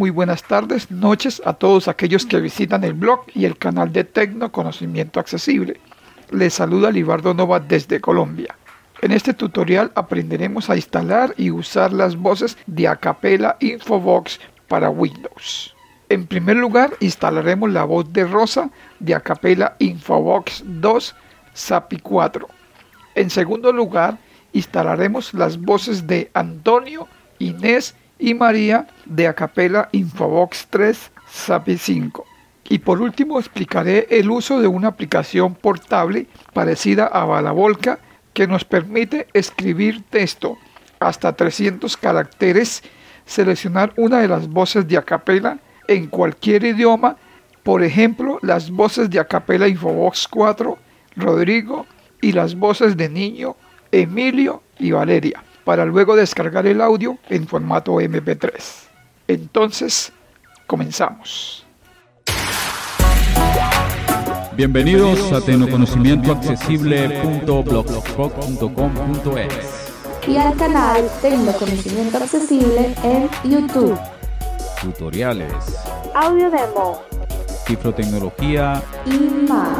Muy buenas tardes, noches a todos aquellos que visitan el blog y el canal de Tecno Conocimiento Accesible. Les saluda Libardo Nova desde Colombia. En este tutorial aprenderemos a instalar y usar las voces de Acapela Infobox para Windows. En primer lugar, instalaremos la voz de Rosa de Acapela Infobox 2 SAPI 4. En segundo lugar, instalaremos las voces de Antonio, Inés y María de Acapela Infobox 3 SAPI 5. Y por último explicaré el uso de una aplicación portable parecida a Balavolca que nos permite escribir texto hasta 300 caracteres, seleccionar una de las voces de Acapela en cualquier idioma, por ejemplo las voces de Acapela Infobox 4, Rodrigo y las voces de Niño, Emilio y Valeria, para luego descargar el audio en formato MP3. Entonces, comenzamos. Bienvenidos a tecnoconocimientoaccesible.blogspot.com.es y al canal Tecnoconocimiento Accesible en YouTube. Tutoriales, Audio demo cifrotecnología y más.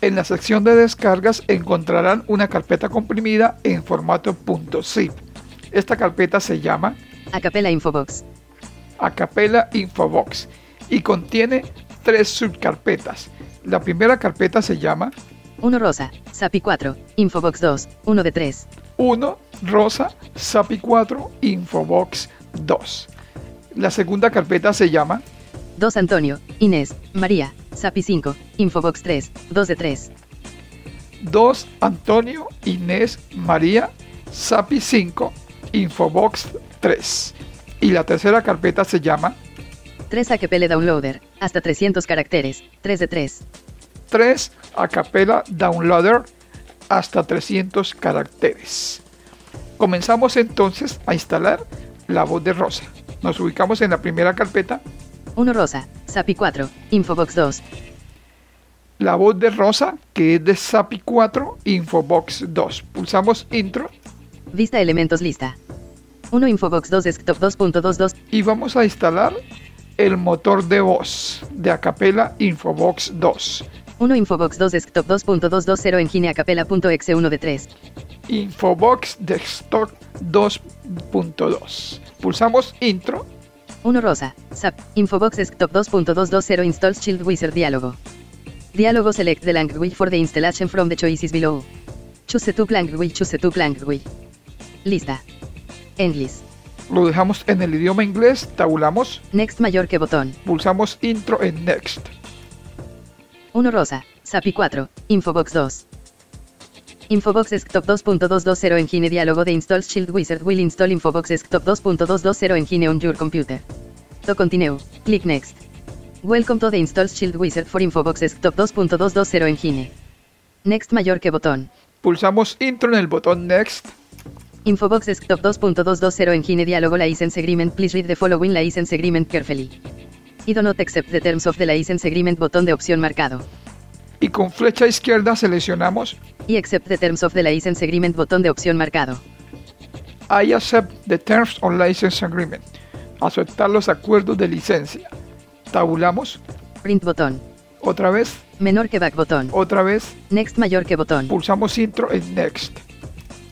En la sección de descargas encontrarán una carpeta comprimida en formato .zip. Esta carpeta se llama Acapella Infobox. Acapella Infobox y contiene tres subcarpetas. La primera carpeta se llama 1 rosa, SAPI 4, Infobox 2, 1 de 3. 1 Rosa SAPI 4 Infobox 2. La segunda carpeta se llama 2 Antonio, Inés, María, SAPI 5, Infobox 3, 2 de 3. 2 Antonio Inés María SAPI 5 Infobox 3. Y la tercera carpeta se llama 3 Acapella Downloader, hasta 300 caracteres, 3 de 3. 3 Acapella Downloader hasta 300 caracteres. Comenzamos entonces a instalar la voz de Rosa. Nos ubicamos en la primera carpeta, 1 rosa, SAPI 4, Infobox 2. la voz de Rosa, que es de SAPI 4 Infobox 2. Pulsamos Intro Vista elementos lista. 1 Infobox 2 Desktop 2.22. y vamos a instalar el motor de voz de Acapella Infobox 2. 1 Infobox 2 Desktop 2.220 Engine Acapella.exe 1 de 3. Infobox Desktop 2.2. Pulsamos Intro 1 rosa, SAP, Infobox Desktop 2.220 Installs Shield Wizard Diálogo. Diálogo Select the language for the installation from the choices below. Choose to language, choose to language. Lista. English. Lo dejamos en el idioma inglés, tabulamos, Next mayor que botón. pulsamos Intro en Next. 1 rosa, SAPI 4, Infobox 2. Infobox Desktop 2.220 Engine Diálogo de Installs Shield Wizard will install Infobox Desktop 2.220 Engine on your computer. To continue, click Next. Welcome to the Installs Shield Wizard for Infobox Desktop 2.220 Engine. Next mayor que botón. Pulsamos Intro en el botón Next. Infobox Desktop 2.220 Engine Diálogo License Agreement Please read the following license agreement carefully. Y do not accept the terms of the license agreement botón de opción marcado. Y con flecha izquierda seleccionamos Y accept the terms of the license agreement botón de opción marcado. I accept the terms on license agreement. Aceptar los acuerdos de licencia. Tabulamos Print botón. otra vez, Menor que back botón. otra vez, Next mayor que botón. pulsamos Intro en Next.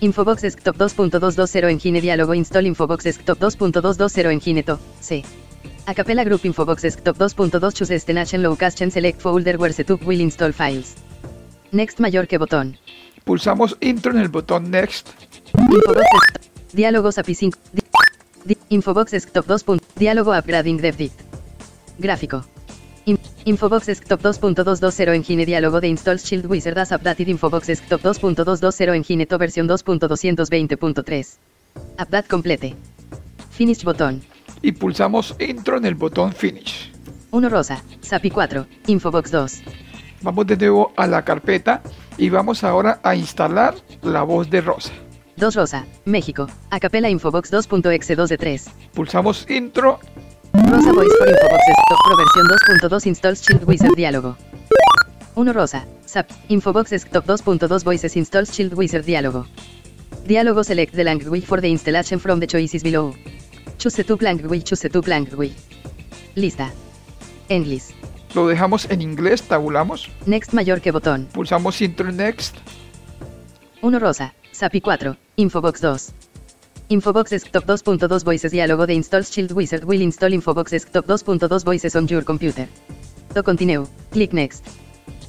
Infobox Desktop 2.220 Engine Diálogo Install Infobox Desktop 2.220 Engine To. C. Acapella Group Infobox Desktop 2.2 Choose Destination Location Select Folder where setup will install files. Next mayor que botón. Pulsamos Intro en el botón Next. Infobox. Diálogos API 5. Di- di- Infobox Desktop 2. pun- Diálogo Upgrading DevDit. Gráfico. In- Infobox Desktop 2.220 Engine Diálogo de Installs Shield Wizard as Updated Infobox Desktop 2.220 Engine To versión 2.220.3. Update complete. Finish botón. Y pulsamos Intro en el botón Finish. 1 rosa, SAPI 4, Infobox 2. Vamos de nuevo a la carpeta y vamos ahora a instalar la voz de Rosa. 2 rosa, México, Acapella Infobox 2.exe 2 de 3. Pulsamos Intro Rosa Voice for Infobox Desktop Pro versión 2.2 Installs Shield Wizard Diálogo. 1 rosa, SAP, Infobox Desktop 2.2 Voices Installs Shield Wizard Diálogo. Diálogo Select the language for the installation from the choices below. Choose to GUI, choose to GUI. Lista. English. Lo dejamos en inglés, tabulamos. Next mayor que botón. Pulsamos Intro Next. 1 rosa. SAPI 4. Infobox 2. Infobox Desktop 2.2 Voices Diálogo de Install Shield Wizard will install Infobox Desktop 2.2 Voices on your computer. To continue, click Next.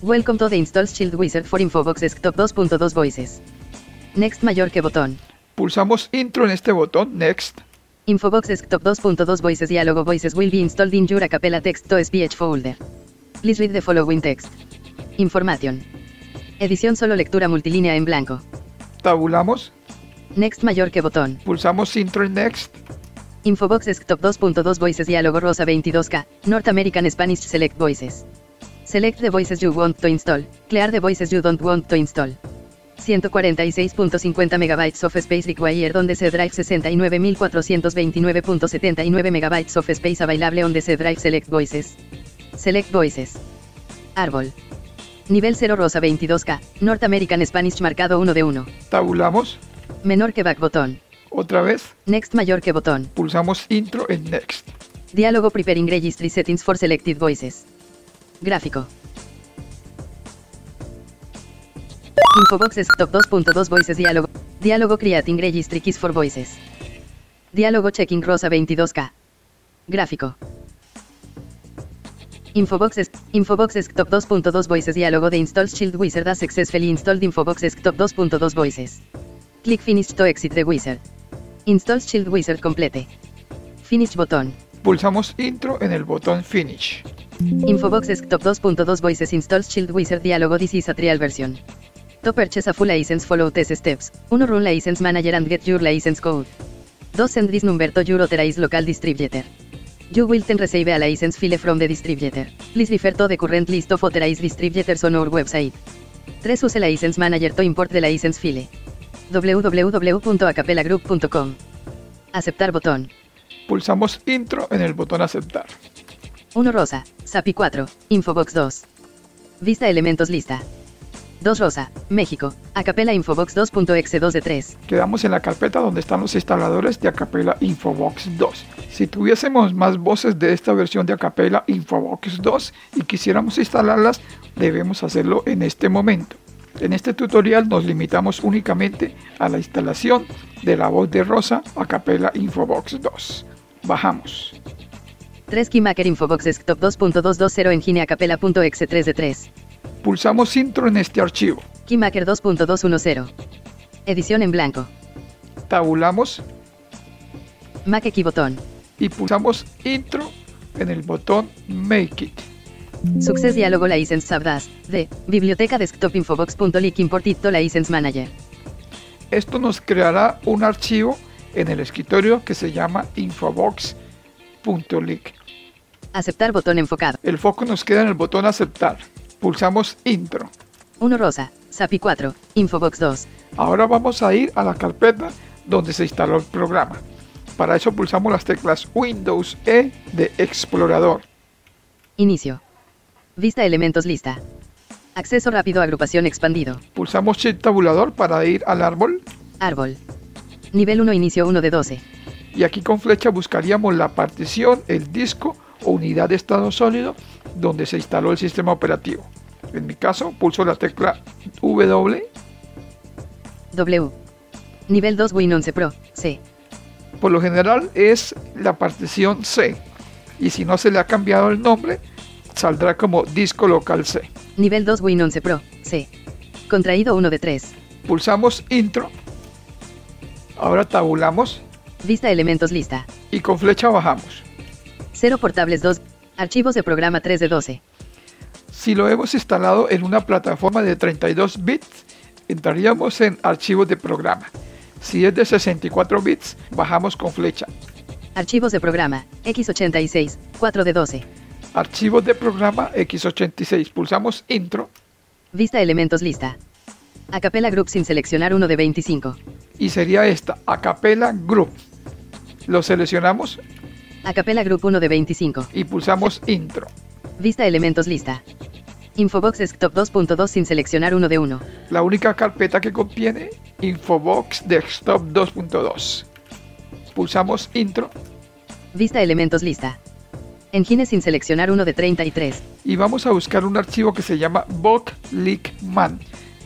Welcome to the Install Shield Wizard for Infobox Desktop 2.2 Voices. Next mayor que botón. Pulsamos Intro en este botón, Next. Infobox Desktop 2.2 Voices Diálogo Voices will be installed in your acapella text to speech folder. Please read the following text. Information. Edición solo lectura multilínea en blanco. Tabulamos. Next mayor que botón. Pulsamos Intro en Next. Infobox Desktop 2.2 Voices Diálogo Rosa 22K. North American Spanish Select Voices. Select the voices you want to install. Clear the voices you don't want to install. 146.50 megabytes of space required on the C drive 69.429.79 megabytes of space available on the C drive select voices. Select voices. Árbol. Nivel 0 rosa 22K. North American Spanish marcado 1 de 1. Tabulamos. Menor que back botón. Otra vez. Next mayor que botón. Pulsamos Intro en Next. Diálogo preparing registry settings for selected voices. Gráfico. Infobox Desktop 2.2 Voices Diálogo. Diálogo Creating Registry Keys for Voices. Diálogo Checking Rosa 22K. Gráfico. Infobox, Des- Infobox Desktop 2.2 Voices Diálogo de Install Shield Wizard has successfully installed Infobox Desktop 2.2 Voices. Click Finish to exit the wizard. Install Shield Wizard complete. Finish botón. Pulsamos Intro en el botón Finish. Infobox Desktop 2.2 Voices Installs Shield Wizard Diálogo This is a trial version. To purchase a full license follow these steps. 1 Run License Manager and get your license code. 2 Send this number to your authorized local distributor. You will then receive a license file from the distributor. Please refer to the current list of authorized distributors on our website. 3 Use License Manager to import the license file. www.acapelagroup.com Aceptar botón. Pulsamos Intro en el botón Aceptar. 1 rosa, SAPI 4, Infobox 2. Vista elementos lista. 2 rosa, México, Acapela Infobox 2.exe 2 de 3. Quedamos en la carpeta donde están los instaladores de Acapella Infobox 2. Si tuviésemos más voces de esta versión de Acapella Infobox 2 y quisiéramos instalarlas, debemos hacerlo en este momento. En este tutorial nos limitamos únicamente a la instalación de la voz de Rosa Acapella Infobox 2. Bajamos. 3 Keymaker Infobox Desktop 2.220 Engine Acapella.exe 3 de 3. Pulsamos Intro en este archivo. Keymaker 2.210. Edición en blanco. Tabulamos Make Key botón. y pulsamos Intro en el botón Make It. Success Diálogo License Sabdas. De. Biblioteca Desktop Infobox.lic Import it to License Manager. Esto nos creará un archivo en el escritorio que se llama infobox.lic. Aceptar botón enfocado. El foco nos queda en el botón aceptar. Pulsamos intro. 1 rosa, SAPI 4, Infobox 2. Ahora vamos a ir a la carpeta donde se instaló el programa. Para eso pulsamos las teclas Windows E de explorador. Inicio. Vista elementos lista. Acceso rápido agrupación expandido. Pulsamos Shift tabulador para ir al árbol Árbol. Nivel 1 inicio 1 de 12. y aquí con flecha buscaríamos la partición, el disco o unidad de estado sólido donde se instaló el sistema operativo. En mi caso pulso la tecla W W. Nivel 2 Win 11 Pro. C. Por lo general es la partición C y si no se le ha cambiado el nombre saldrá como disco local C. Nivel 2 Win 11 Pro. C. Contraído 1 de 3. Pulsamos intro. Ahora tabulamos Vista elementos lista. y con flecha bajamos. 0 portables 2. Archivos de programa 3 de 12. Si lo hemos instalado en una plataforma de 32 bits, entraríamos en archivos de programa. Si es de 64 bits, bajamos con flecha. Archivos de programa. X86. 4 de 12. Archivos de programa x86. Pulsamos intro Vista elementos lista. Acapella Group sin seleccionar 1 de 25. y sería esta, Acapella Group. Lo seleccionamos Acapella Group 1 de 25. y pulsamos intro. Vista elementos lista. Infobox Desktop 2.2 sin seleccionar 1 de 1. La única carpeta que contiene Infobox Desktop 2.2. Pulsamos intro Vista elementos lista. Engine sin seleccionar uno de 33. y vamos a buscar un archivo que se llama Booklickman,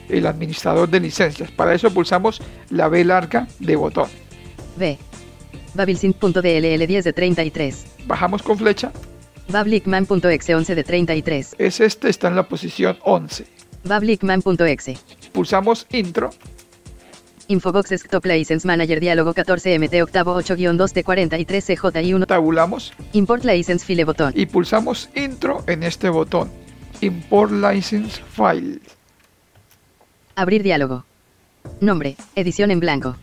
el administrador de licencias. Para eso pulsamos la B larga de botón. B. Babilsync.dll 10 de 33. Bajamos con flecha, Bablicman.exe 11 de 33. es este, está en la posición 11. Bablicman.exe. Pulsamos Intro Infobox Desktop License Manager Diálogo 14 MT octavo 8-2 de 43 CJ 1. tabulamos Import License File botón. y pulsamos Intro en este botón. Import License File. Abrir diálogo. Nombre. Edición en blanco.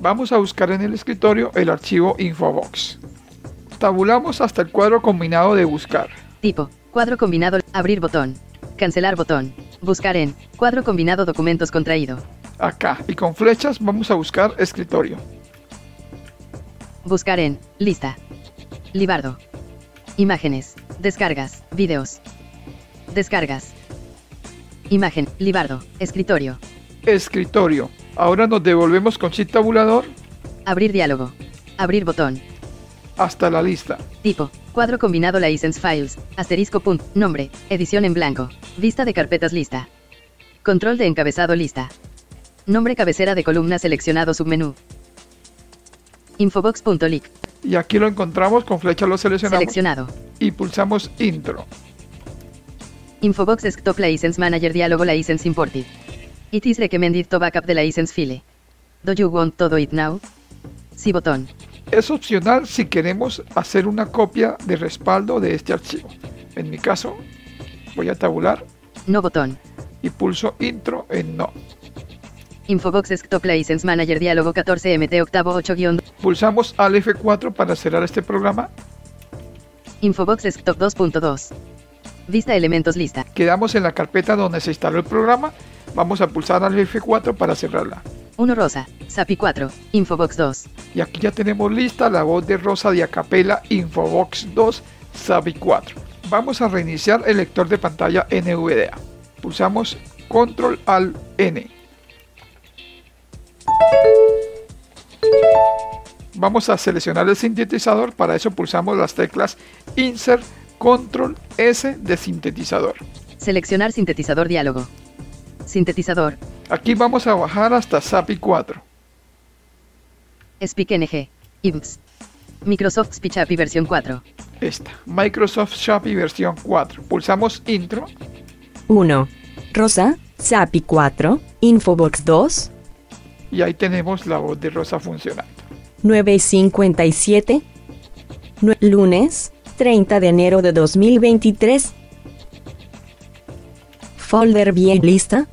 Vamos a buscar en el escritorio el archivo Infobox. Tabulamos hasta el cuadro combinado de buscar. Tipo. Cuadro combinado. Abrir botón. Cancelar botón. Buscar en. Cuadro combinado documentos contraído. Acá y con flechas vamos a buscar escritorio. Buscar en. Lista. Libardo. Imágenes. Descargas. Videos. Descargas. Imagen. Libardo. Escritorio. Escritorio. Ahora nos devolvemos con Shift tabulador Abrir diálogo. Abrir botón. hasta la lista. Tipo. Cuadro combinado license files. Asterisco punt. Nombre. Edición en blanco. Vista de carpetas lista. Control de encabezado lista. Nombre cabecera de columna seleccionado submenú. Infobox.lic. Y aquí lo encontramos, con flecha lo seleccionamos Seleccionado. y pulsamos Intro. Infobox Desktop License Manager Diálogo License Imported. It is recommended to backup the license file. Do you want to do it now? Sí botón. Es opcional si queremos hacer una copia de respaldo de este archivo. En mi caso, voy a tabular No botón. y pulso Intro en No. Infobox Desktop License Manager Diálogo 14 MT octavo 8 Pulsamos al F4 para cerrar este programa. Infobox Desktop 2.2. Vista elementos lista. Quedamos en la carpeta donde se instaló el programa. Vamos a pulsar al F4 para cerrarla. 1 rosa. SAPI 4. Infobox 2. Y aquí ya tenemos lista la voz de Rosa de Acapela Infobox 2 SAPI 4. Vamos a reiniciar el lector de pantalla NVDA. Pulsamos Control Alt N. Vamos a seleccionar el sintetizador, para eso pulsamos las teclas Insert Control S de sintetizador. Seleccionar sintetizador diálogo. Sintetizador. Aquí vamos a bajar hasta SAPI 4. Speak NG. IBS. Microsoft Speech API versión 4. Esta, Microsoft Shapi versión 4. Pulsamos Intro 1. Rosa, SAPI 4, Infobox 2, y ahí tenemos la voz de Rosa funcionando. 9 y 57. Nue- lunes, 30 de enero de 2023. Folder bien lista.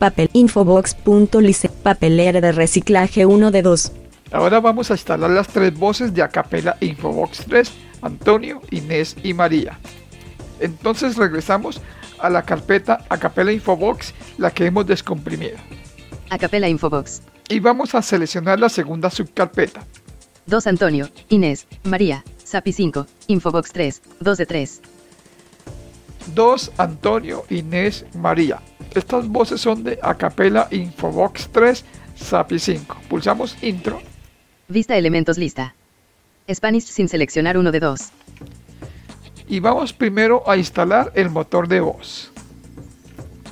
Papel infobox.lice. Papelera de reciclaje 1 de 2. Ahora vamos a instalar las tres voces de Acapela Infobox 3, Antonio, Inés y María. Entonces regresamos a la carpeta Acapela Infobox, la que hemos descomprimido. Acapela Infobox. Y vamos a seleccionar la segunda subcarpeta. 2 Antonio, Inés, María, SAPI 5, Infobox 3, 2 de 3. 2 Antonio, Inés, María. Estas voces son de Acapela Infobox 3, SAPI 5. Pulsamos Intro Vista elementos lista. Spanish sin seleccionar uno de 2. y vamos primero a instalar el motor de voz.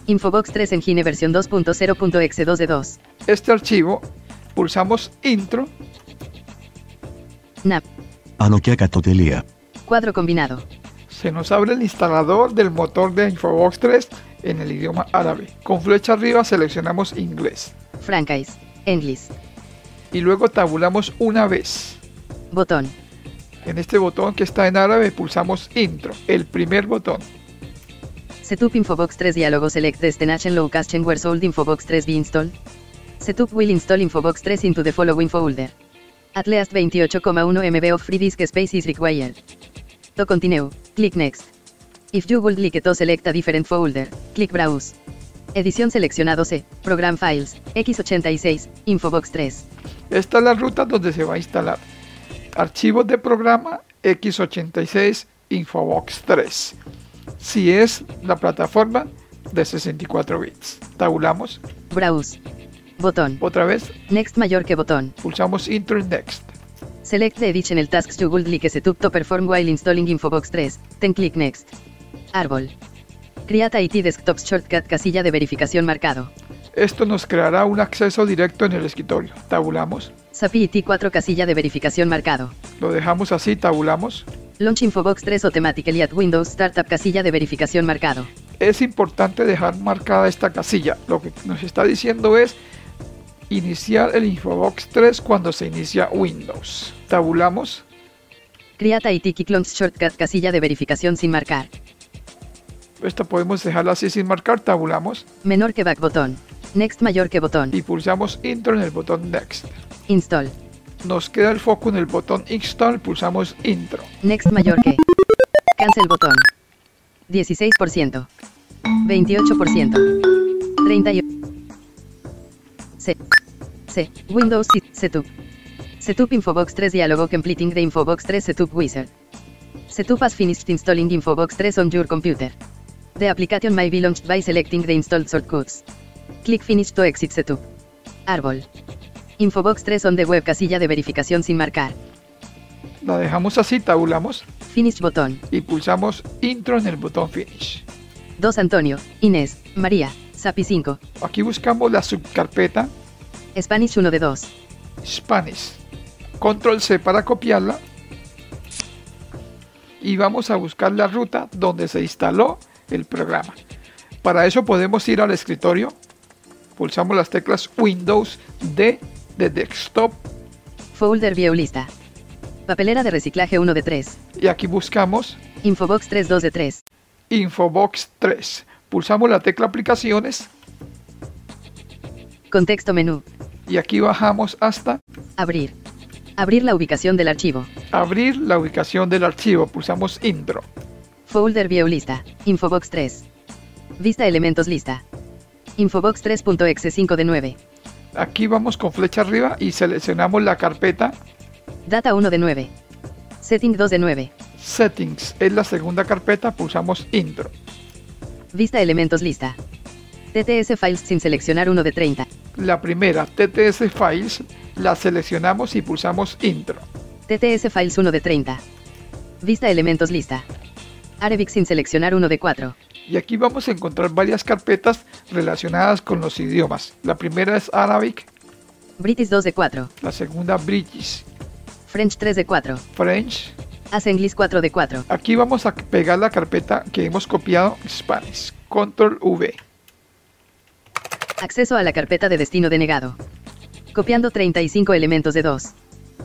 Infobox 3 Engine versión 2.0.exe 2 de 2. Este archivo, pulsamos Intro NAP. Anokia Cuadro combinado. se nos abre el instalador del motor de Infobox 3 en el idioma árabe. Con flecha arriba seleccionamos inglés Franchise. English. y luego tabulamos una vez. Botón. En este botón que está en árabe pulsamos Intro, el primer botón. Setup Infobox 3 diálogo select destination low cache where sold Infobox 3 be installed. Setup will install Infobox 3 into the following folder. At least 28,1 MB of free disk space is required. To continue, click next. If you would like to select a different folder, click browse. Edición seleccionado C, Program Files, X86, Infobox 3. Esta es la ruta donde se va a instalar. Archivos de programa x86 Infobox 3. Si es la plataforma de 64 bits. Tabulamos Browse. Botón. otra vez, Next mayor que botón. pulsamos Intro Next. Select the additional tasks you would like setup to perform while installing Infobox 3, then click Next. Árbol. Create IT Desktop Shortcut casilla de verificación marcado. Esto nos creará un acceso directo en el escritorio. Tabulamos. SAPI IT 4 casilla de verificación marcado. Lo dejamos así, tabulamos. Launch Infobox 3 Automatically at Windows Startup casilla de verificación marcado. Es importante dejar marcada esta casilla. Lo que nos está diciendo es iniciar el Infobox 3 cuando se inicia Windows. Tabulamos. Create IT Kick Launch Shortcut casilla de verificación sin marcar. Esta podemos dejarla así sin marcar. Tabulamos. Menor que back botón. Next mayor que botón. Y pulsamos Intro en el botón Next. Install. Nos queda el foco en el botón Install. Pulsamos Intro. Next mayor que. Cancel botón. 16%. 28%. 38. C. C. Windows Setup. Setup Infobox 3 diálogo completing the Infobox 3 Setup Wizard. Setup has finished installing Infobox 3 on your computer. The application may be launched by selecting the installed shortcuts. Click Finish to exit Setup. Árbol. Infobox 3 on the web casilla de verificación sin marcar. La dejamos así, tabulamos Finish botón. y pulsamos Intro en el botón Finish. 2 Antonio, Inés, María, SAPI 5, Aquí buscamos la subcarpeta Spanish 1 de 2. Spanish. Control C para copiarla. Y vamos a buscar la ruta donde se instaló el programa. Para eso podemos ir al escritorio. Pulsamos las teclas Windows D de desktop Folder View lista. Papelera de reciclaje 1 de 3. y aquí buscamos Infobox 3 2 de 3. Infobox 3. Pulsamos la tecla aplicaciones Contexto menú. y aquí bajamos hasta Abrir. Abrir la ubicación del archivo. abrir la ubicación del archivo. Pulsamos intro. Folder View lista. Infobox 3. Vista elementos lista. Infobox 3.exe 5 de 9. Aquí vamos con flecha arriba y seleccionamos la carpeta Data 1 de 9. Setting 2 de 9. Settings. Es la segunda carpeta. Pulsamos intro. Vista elementos lista. TTS Files sin seleccionar 1 de 30. La primera, TTS Files, la seleccionamos y pulsamos Intro. TTS Files 1 de 30. Vista elementos lista. Arabic sin seleccionar 1 de 4. Y aquí vamos a encontrar varias carpetas relacionadas con los idiomas. La primera es Arabic, British 2 de 4. la segunda British, French 3 de 4. French. As English 4 de 4. Aquí vamos a pegar la carpeta que hemos copiado, Spanish. Control V. Acceso a la carpeta de destino denegado. Copiando 35 elementos de 2.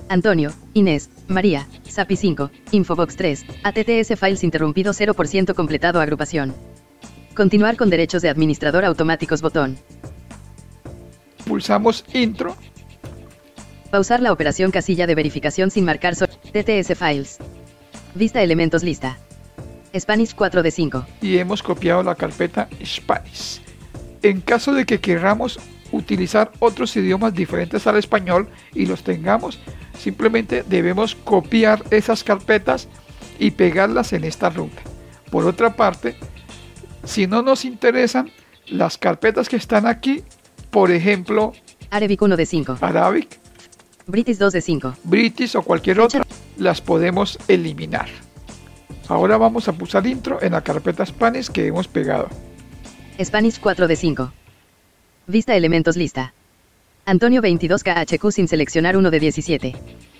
Antonio, Inés, María, SAPI 5, Infobox 3, ATTS Files interrumpido 0% completado agrupación. Continuar con derechos de administrador automáticos botón. Pulsamos Intro Pausar la operación casilla de verificación sin marcar so TTS Files. Vista elementos lista. Spanish 4 de 5. y hemos copiado la carpeta Spanish. En caso de que queramos utilizar otros idiomas diferentes al español y los tengamos, simplemente debemos copiar esas carpetas y pegarlas en esta ruta. Por otra parte, si no nos interesan las carpetas que están aquí, por ejemplo, Arabic 1 de 5. Arabic, British 2 de 5. British o cualquier otra, las podemos eliminar. Ahora vamos a pulsar intro en la carpeta Spanish que hemos pegado. Spanish 4 de 5. Vista elementos lista. Antonio 22KHQ sin seleccionar 1 de 17.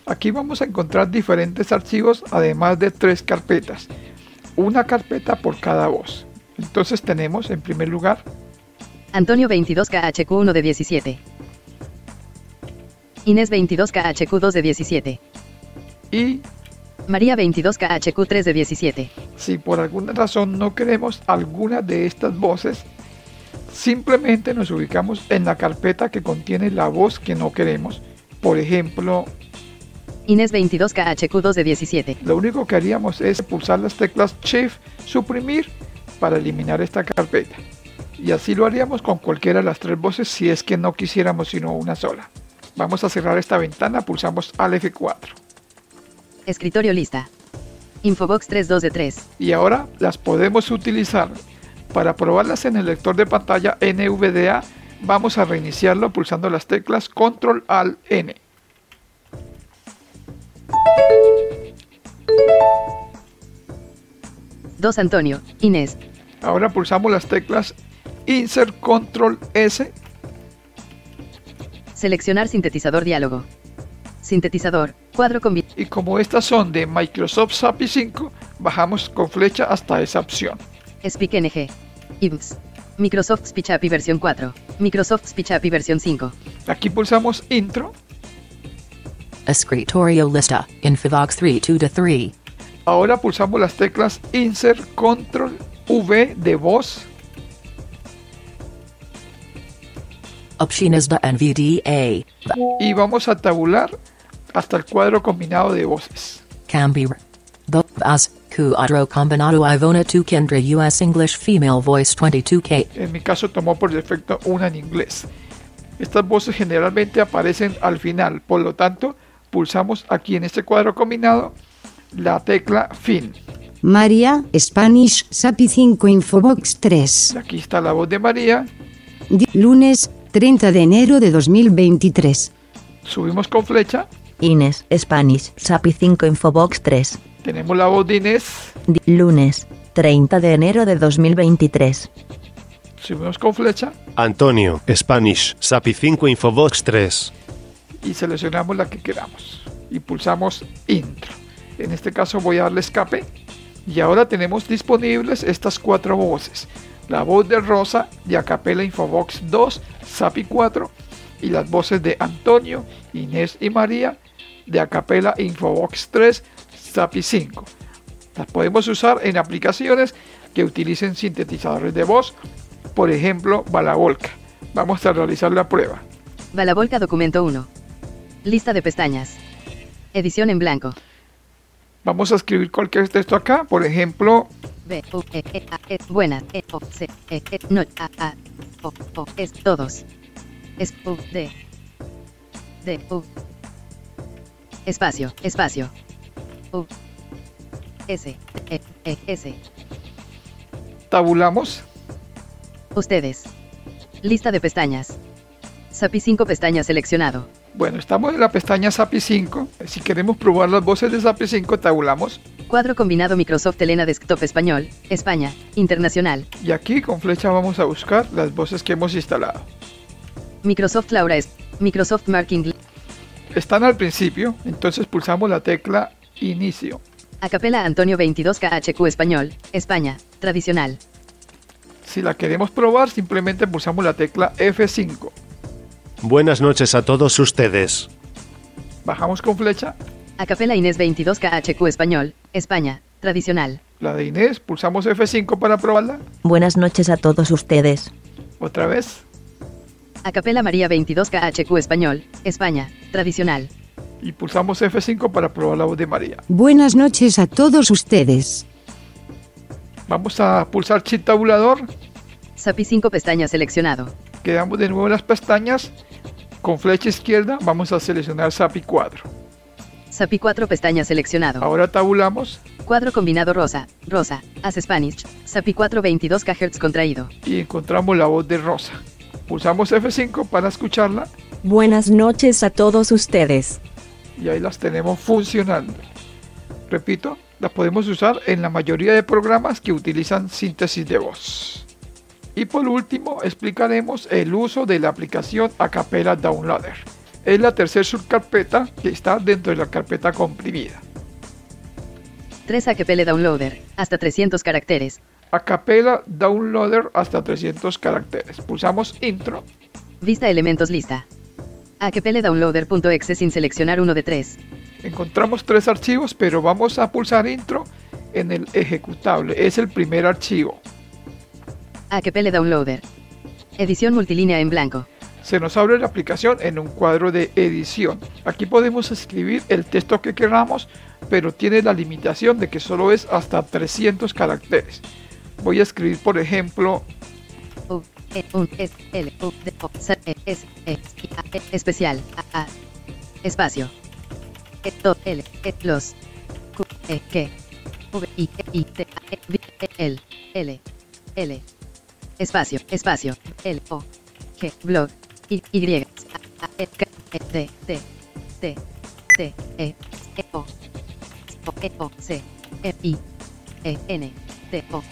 Aquí vamos a encontrar diferentes archivos, además de tres carpetas. Una carpeta por cada voz. Entonces tenemos en primer lugar Antonio 22KHQ 1 de 17. Inés 22KHQ 2 de 17. y María 22KHQ 3 de 17. si por alguna razón no queremos alguna de estas voces, simplemente nos ubicamos en la carpeta que contiene la voz que no queremos. Por ejemplo, Inés 22KHQ 2 de 17. lo único que haríamos es pulsar las teclas Shift, suprimir para eliminar esta carpeta. Y así lo haríamos con cualquiera de las tres voces si es que no quisiéramos sino una sola. Vamos a cerrar esta ventana, pulsamos Alt F4. Escritorio lista. Infobox 3 2 de 3. Y ahora las podemos utilizar. Para probarlas en el lector de pantalla NVDA, vamos a reiniciarlo pulsando las teclas Control al N. Dos Antonio, Inés. Ahora pulsamos las teclas Insert Control S. Seleccionar sintetizador diálogo. Sintetizador, cuadro con... Y como estas son de Microsoft SAPI 5, bajamos con flecha hasta esa opción. Speak NG. IBS. Microsoft Speech API versión 4. Microsoft Speech API versión 5. Aquí pulsamos Intro, Escritorio lista, Infovox 3 2 to 3. ahora pulsamos las teclas Insert Control V de voz Options da NVDA. y vamos a tabular hasta el cuadro combinado de voces. The as Cuadro Combinado Ivona 2 Kendra US English Female Voice 22K. En mi caso tomó por defecto una en inglés. Estas voces generalmente aparecen al final, por lo tanto, pulsamos aquí en este cuadro combinado la tecla Fin. María, Spanish, SAPI 5 Infobox 3. Y aquí está la voz de María. Lunes, 30 de enero de 2023. Subimos con flecha. Inés, Spanish, SAPI 5 Infobox 3. Tenemos la voz de Inés. Lunes, 30 de enero de 2023. Subimos con flecha Antonio, Spanish, SAPI 5 Infobox 3. y seleccionamos la que queramos. Y pulsamos Intro. En este caso voy a darle escape. Y ahora tenemos disponibles estas cuatro voces. La voz de Rosa de Acapella Infobox 2, SAPI 4 y las voces de Antonio, Inés y María de Acapella Infobox 3, SAPI 5. Las podemos usar en aplicaciones que utilicen sintetizadores de voz, por ejemplo, Balavolca. Vamos a realizar la prueba. Balavolca documento 1. Lista de pestañas. Edición en blanco. Vamos a escribir cualquier texto acá, por ejemplo, B, U, E, E, A, E, buenas, E, O, C, E, E, no, A, A, O, O, es, todos. Es, U, D. D, U. Espacio, espacio. S, E, E, S. tabulamos. Ustedes. Lista de pestañas. SAPI 5 pestañas seleccionado. Bueno, estamos en la pestaña SAPI 5. Si queremos probar las voces de SAPI 5, tabulamos. Cuadro combinado Microsoft Elena Desktop Español, España, Internacional. Y aquí con flecha vamos a buscar las voces que hemos instalado. Microsoft Laura es Microsoft Marking Están al principio, entonces pulsamos la tecla Inicio. Acapela Antonio 22 KHQ Español, España, Tradicional. Si la queremos probar, simplemente pulsamos la tecla F5. Buenas noches a todos ustedes. Bajamos con flecha. Acapela Inés 22 KHQ Español, España, Tradicional. La de Inés, pulsamos F5 para probarla. Buenas noches a todos ustedes. Otra vez. Acapela María 22 KHQ Español, España, Tradicional. Y pulsamos F5 para probar la voz de María. Buenas noches a todos ustedes. Vamos a pulsar Chip tabulador. SAPI 5 pestaña seleccionado. Quedamos de nuevo en las pestañas. Con flecha izquierda vamos a seleccionar SAPI 4. SAPI 4 pestaña seleccionado. Ahora tabulamos Cuadro combinado rosa, rosa, as Spanish, SAPI 4 22 kHz contraído. y encontramos la voz de Rosa. Pulsamos F5 para escucharla Buenas noches a todos ustedes. Y ahí las tenemos funcionando. Repito, las podemos usar en la mayoría de programas que utilizan síntesis de voz. Y por último, explicaremos el uso de la aplicación Acapella Downloader. Es la tercera subcarpeta que está dentro de la carpeta comprimida. 3 Acapelle Downloader, hasta 300 caracteres. Acapella Downloader hasta 300 caracteres. Pulsamos Intro Vista elementos lista. Acapelle Downloader.exe sin seleccionar uno de 3. Encontramos tres archivos, pero vamos a pulsar Intro en el ejecutable. Es el primer archivo. Downloader. Edición multilínea en blanco. Se nos abre la aplicación en un cuadro de edición. Aquí podemos escribir el texto que queramos, pero tiene la limitación de que solo es hasta 300 caracteres. Voy a escribir, por ejemplo, especial, A. Espacio. L, E, los. Q, E, que. V, I, E, I, T, E, L, L, L. Espacio, espacio, L, O, G, blog, Y, Y, A, E, K, D, T, T, T, E, O, O, E, O, C, E, I, E, N, T, O.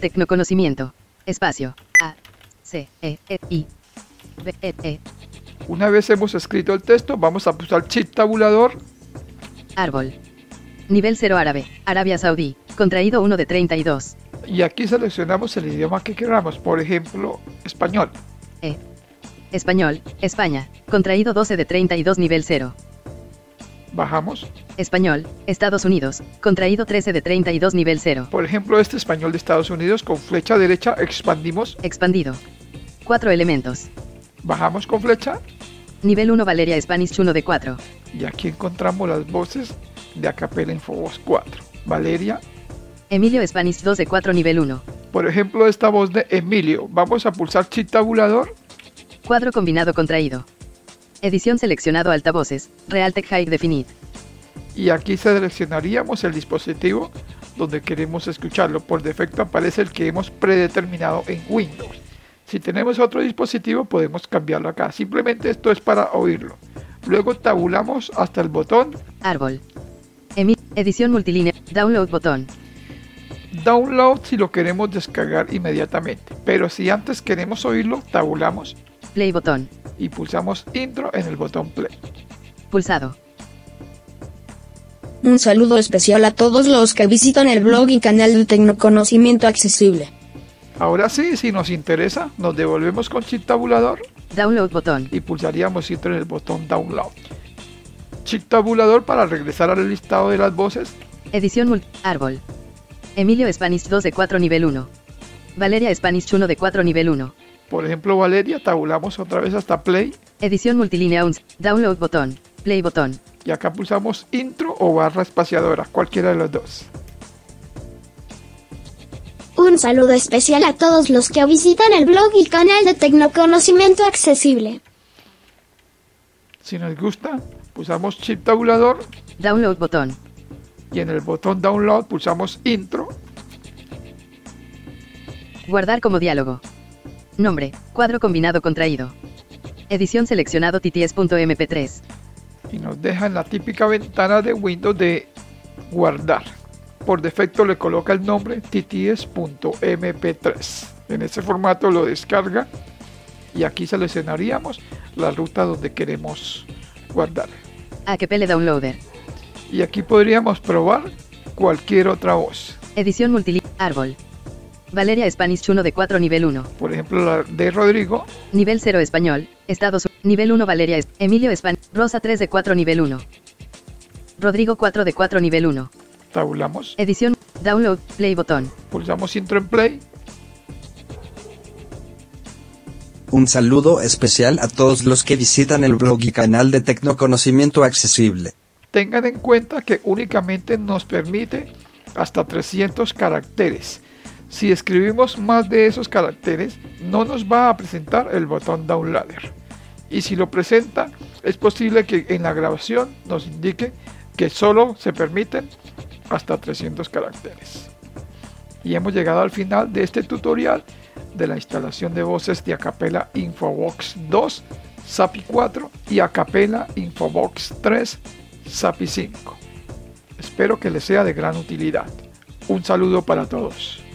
Tecnoconocimiento. Espacio. A. C. E. E. I. B. E. E. Una vez hemos escrito el texto, vamos a pulsar chip tabulador Árbol. Nivel 0 árabe. Arabia Saudí. Contraído 1 de 32. y aquí seleccionamos el idioma que queramos, por ejemplo, español. E. Español. España. Contraído 12 de 32 nivel 0. Bajamos. Español. Estados Unidos. Contraído 13 de 32 nivel 0. Por ejemplo, este español de Estados Unidos con flecha derecha expandimos, Expandido. 4 elementos. bajamos con flecha Nivel 1 Valeria Spanish 1 de 4. y aquí encontramos las voces de Acapela Infovoz 4. Valeria, Emilio Spanish 2 de 4 nivel 1. por ejemplo, esta voz de Emilio. Vamos a pulsar chip tabulador Cuadro combinado contraído. Edición seleccionado altavoces. Realtek High Definite. y aquí seleccionaríamos el dispositivo donde queremos escucharlo. Por defecto aparece el que hemos predeterminado en Windows. Si tenemos otro dispositivo podemos cambiarlo acá. Simplemente esto es para oírlo. Luego tabulamos hasta el botón Árbol. Emi- edición multilínea. Download botón. download si lo queremos descargar inmediatamente. Pero si antes queremos oírlo, tabulamos Play botón. Y pulsamos intro en el botón play. Pulsado. Un saludo especial a todos los que visitan el blog y canal de Tecnoconocimiento Accesible. Ahora sí, si nos interesa, nos devolvemos con chip tabulador Download botón. y pulsaríamos intro en el botón download. Chip tabulador para regresar al listado de las voces Edición mul- Árbol. Emilio Spanish 2 de 4 nivel 1. Valeria Spanish 1 de 4 nivel 1. Por ejemplo, Valeria, tabulamos otra vez hasta play Edición multilínea UNS. Download botón. Play botón. y acá pulsamos intro o barra espaciadora, cualquiera de los dos. Un saludo especial a todos los que visitan el blog y canal de Tecnoconocimiento Accesible. Si nos gusta, pulsamos chip tabulador Download botón. y en el botón download pulsamos intro Guardar como diálogo. Nombre. Cuadro combinado contraído. Edición seleccionado tts.mp3. y nos deja en la típica ventana de Windows de guardar. Por defecto le coloca el nombre tts.mp3. En ese formato lo descarga y aquí seleccionaríamos la ruta donde queremos guardar. AKPL Downloader. Y aquí podríamos probar cualquier otra voz. Edición multilínea. Árbol. Valeria Spanish 1 de 4 nivel 1. Por ejemplo, la de Rodrigo, Nivel 0 español. Estados Unidos. Nivel 1 Valeria Emilio Spanish. Rosa 3 de 4 nivel 1. Rodrigo 4 de 4 nivel 1. tabulamos, Edición. Download. Play botón. pulsamos intro en play Un saludo especial a todos los que visitan el blog y canal de Tecnoconocimiento Accesible. Tengan en cuenta que únicamente nos permite hasta 300 caracteres. Si escribimos más de esos caracteres, no nos va a presentar el botón downloader. Y si lo presenta, es posible que en la grabación nos indique que solo se permiten hasta 300 caracteres. Y hemos llegado al final de este tutorial de la instalación de voces de Acapela Infobox 2, SAPI 4 y Acapela Infobox 3, SAPI 5. Espero que les sea de gran utilidad. Un saludo para todos.